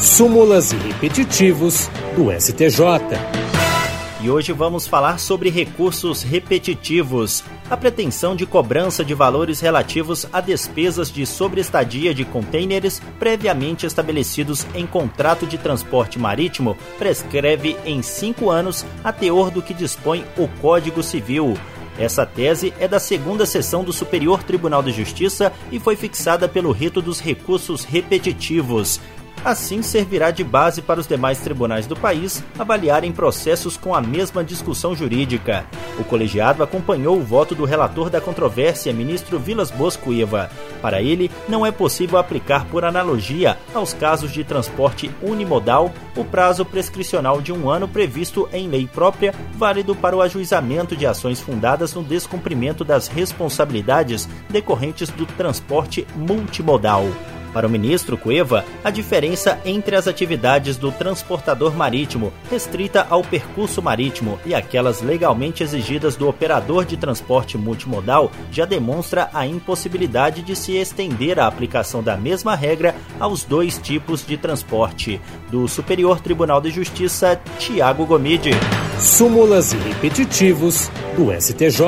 súmulas e repetitivos do STJ. E hoje vamos falar sobre recursos repetitivos, a pretensão de cobrança de valores relativos a despesas de sobreestadia de contêineres previamente estabelecidos em contrato de transporte marítimo prescreve em cinco anos a teor do que dispõe o Código Civil. Essa tese é da segunda sessão do Superior Tribunal de Justiça e foi fixada pelo rito dos recursos repetitivos. Assim, servirá de base para os demais tribunais do país avaliarem processos com a mesma discussão jurídica. O colegiado acompanhou o voto do relator da controvérsia, ministro Vilas Boas Cuiva. Para ele, não é possível aplicar por analogia aos casos de transporte unimodal o prazo prescricional de um ano previsto em lei própria, válido para o ajuizamento de ações fundadas no descumprimento das responsabilidades decorrentes do transporte multimodal. Para o ministro Cueva, a diferença entre as atividades do transportador marítimo, restrita ao percurso marítimo, e aquelas legalmente exigidas do operador de transporte multimodal já demonstra a impossibilidade de se estender a aplicação da mesma regra aos dois tipos de transporte. Do Superior Tribunal de Justiça, Tiago Gomide. Súmulas e repetitivos do STJ.